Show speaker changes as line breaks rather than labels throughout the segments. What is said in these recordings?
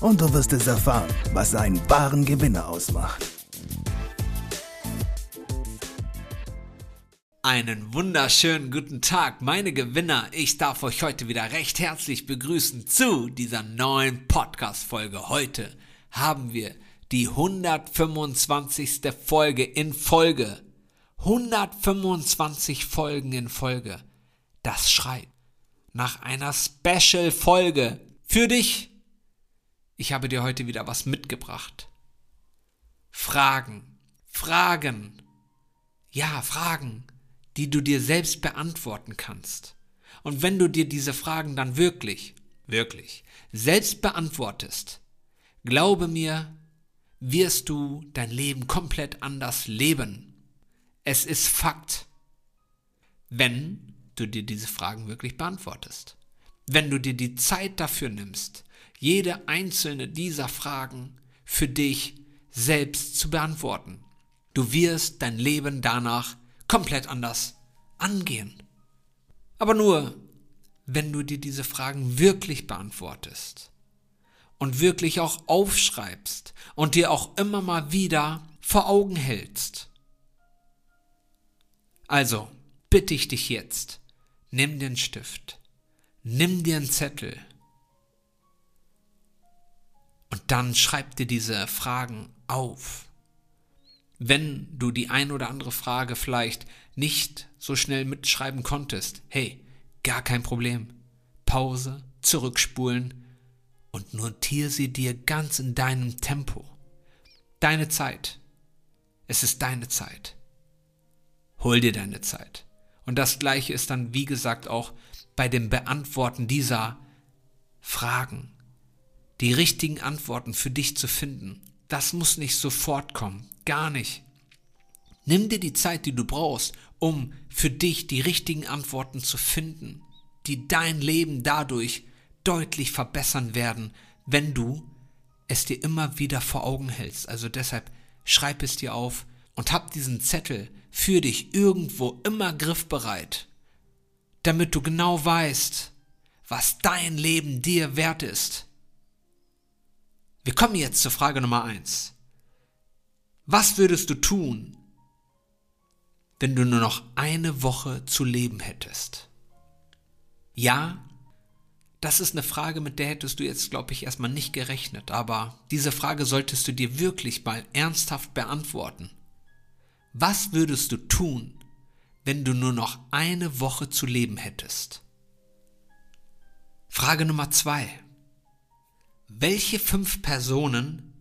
und du wirst es erfahren, was einen wahren Gewinner ausmacht.
Einen wunderschönen guten Tag, meine Gewinner. Ich darf euch heute wieder recht herzlich begrüßen zu dieser neuen Podcast-Folge. Heute haben wir die 125. Folge in Folge. 125 Folgen in Folge. Das schreit nach einer Special-Folge für dich. Ich habe dir heute wieder was mitgebracht. Fragen, Fragen, ja, Fragen, die du dir selbst beantworten kannst. Und wenn du dir diese Fragen dann wirklich, wirklich selbst beantwortest, glaube mir, wirst du dein Leben komplett anders leben. Es ist Fakt, wenn du dir diese Fragen wirklich beantwortest. Wenn du dir die Zeit dafür nimmst, jede einzelne dieser Fragen für dich selbst zu beantworten. Du wirst dein Leben danach komplett anders angehen. Aber nur, wenn du dir diese Fragen wirklich beantwortest und wirklich auch aufschreibst und dir auch immer mal wieder vor Augen hältst. Also bitte ich dich jetzt, nimm den Stift, nimm dir einen Zettel dann schreib dir diese Fragen auf. Wenn du die ein oder andere Frage vielleicht nicht so schnell mitschreiben konntest, hey, gar kein Problem. Pause, zurückspulen und notiere sie dir ganz in deinem Tempo. Deine Zeit. Es ist deine Zeit. Hol dir deine Zeit. Und das gleiche ist dann, wie gesagt, auch bei dem Beantworten dieser Fragen. Die richtigen Antworten für dich zu finden. Das muss nicht sofort kommen. Gar nicht. Nimm dir die Zeit, die du brauchst, um für dich die richtigen Antworten zu finden, die dein Leben dadurch deutlich verbessern werden, wenn du es dir immer wieder vor Augen hältst. Also deshalb schreib es dir auf und hab diesen Zettel für dich irgendwo immer griffbereit, damit du genau weißt, was dein Leben dir wert ist. Wir kommen jetzt zur Frage Nummer eins. Was würdest du tun, wenn du nur noch eine Woche zu leben hättest? Ja, das ist eine Frage, mit der hättest du jetzt, glaube ich, erstmal nicht gerechnet, aber diese Frage solltest du dir wirklich mal ernsthaft beantworten. Was würdest du tun, wenn du nur noch eine Woche zu leben hättest? Frage Nummer zwei. Welche fünf Personen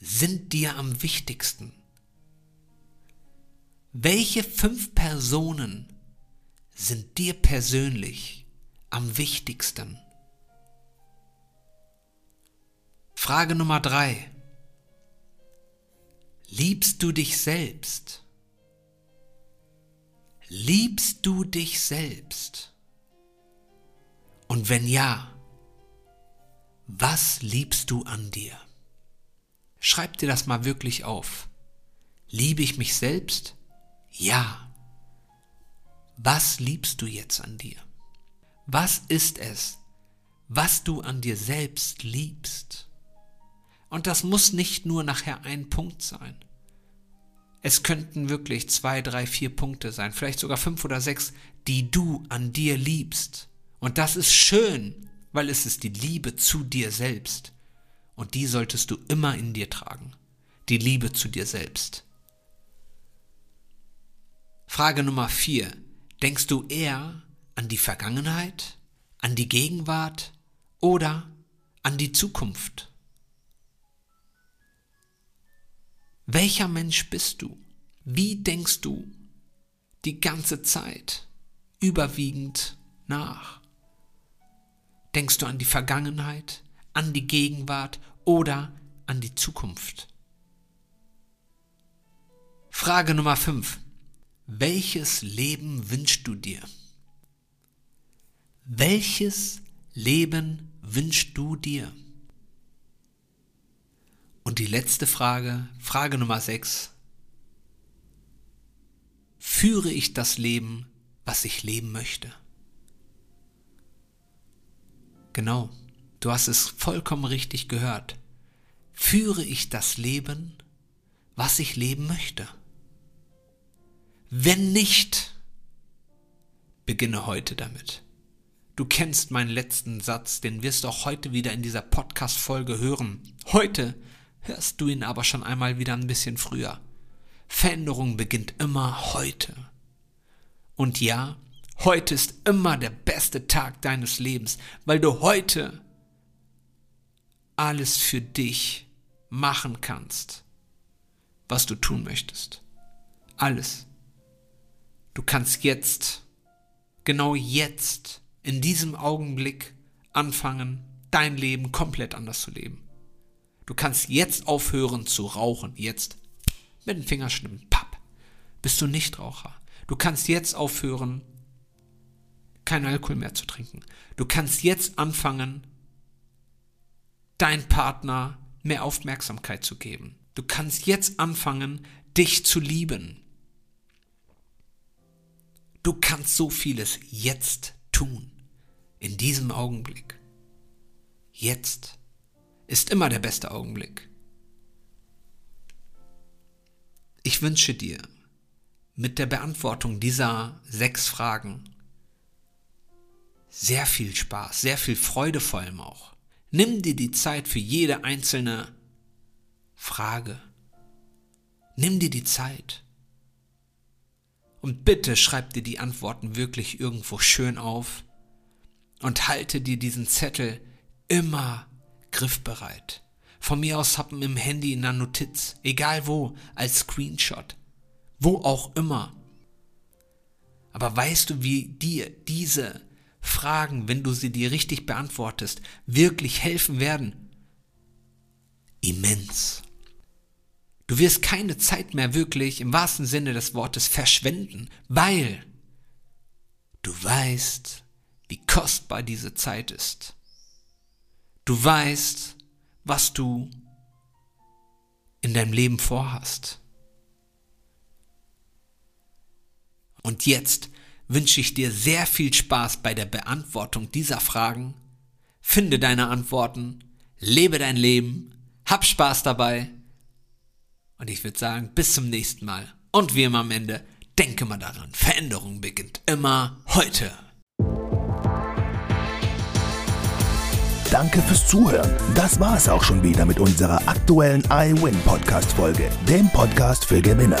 sind dir am wichtigsten? Welche fünf Personen sind dir persönlich am wichtigsten? Frage Nummer drei. Liebst du dich selbst? Liebst du dich selbst? Und wenn ja, was liebst du an dir? Schreib dir das mal wirklich auf. Liebe ich mich selbst? Ja. Was liebst du jetzt an dir? Was ist es, was du an dir selbst liebst? Und das muss nicht nur nachher ein Punkt sein. Es könnten wirklich zwei, drei, vier Punkte sein, vielleicht sogar fünf oder sechs, die du an dir liebst. Und das ist schön, weil es ist die Liebe zu dir selbst. Und die solltest du immer in dir tragen. Die Liebe zu dir selbst. Frage Nummer vier. Denkst du eher an die Vergangenheit, an die Gegenwart oder an die Zukunft? Welcher Mensch bist du? Wie denkst du die ganze Zeit überwiegend nach? Denkst du an die Vergangenheit, an die Gegenwart oder an die Zukunft? Frage Nummer 5. Welches Leben wünschst du dir? Welches Leben wünschst du dir? Und die letzte Frage, Frage Nummer 6. Führe ich das Leben, was ich leben möchte? Genau, du hast es vollkommen richtig gehört. Führe ich das Leben, was ich leben möchte? Wenn nicht, beginne heute damit. Du kennst meinen letzten Satz, den wirst du auch heute wieder in dieser Podcast-Folge hören. Heute hörst du ihn aber schon einmal wieder ein bisschen früher. Veränderung beginnt immer heute. Und ja, heute ist immer der beste Tag deines Lebens, weil du heute alles für dich machen kannst, was du tun möchtest. Alles. Du kannst jetzt, genau jetzt, in diesem Augenblick anfangen, dein Leben komplett anders zu leben. Du kannst jetzt aufhören zu rauchen, jetzt. Mit den Fingerschnippen, papp. Bist du Nichtraucher. Du kannst jetzt aufhören, keinen Alkohol mehr zu trinken. Du kannst jetzt anfangen, dein Partner mehr Aufmerksamkeit zu geben. Du kannst jetzt anfangen, dich zu lieben. Du kannst so vieles jetzt tun. In diesem Augenblick. Jetzt ist immer der beste Augenblick. Ich wünsche dir mit der Beantwortung dieser sechs Fragen sehr viel Spaß, sehr viel Freude vor allem auch. Nimm dir die Zeit für jede einzelne Frage. Nimm dir die Zeit. Und bitte schreib dir die Antworten wirklich irgendwo schön auf und halte dir diesen Zettel immer griffbereit. Von mir aus haben im Handy in einer Notiz, egal wo, als Screenshot, wo auch immer. Aber weißt du, wie dir diese Fragen, wenn du sie dir richtig beantwortest, wirklich helfen werden? Immens. Du wirst keine Zeit mehr wirklich im wahrsten Sinne des Wortes verschwenden, weil du weißt, wie kostbar diese Zeit ist. Du weißt, was du in deinem Leben vorhast. Und jetzt wünsche ich dir sehr viel Spaß bei der Beantwortung dieser Fragen. Finde deine Antworten, lebe dein Leben, hab Spaß dabei. Und ich würde sagen, bis zum nächsten Mal. Und wie immer am Ende, denke mal daran, Veränderung beginnt immer heute.
Danke fürs Zuhören. Das war es auch schon wieder mit unserer aktuellen iWin Podcast Folge, dem Podcast für Gewinner.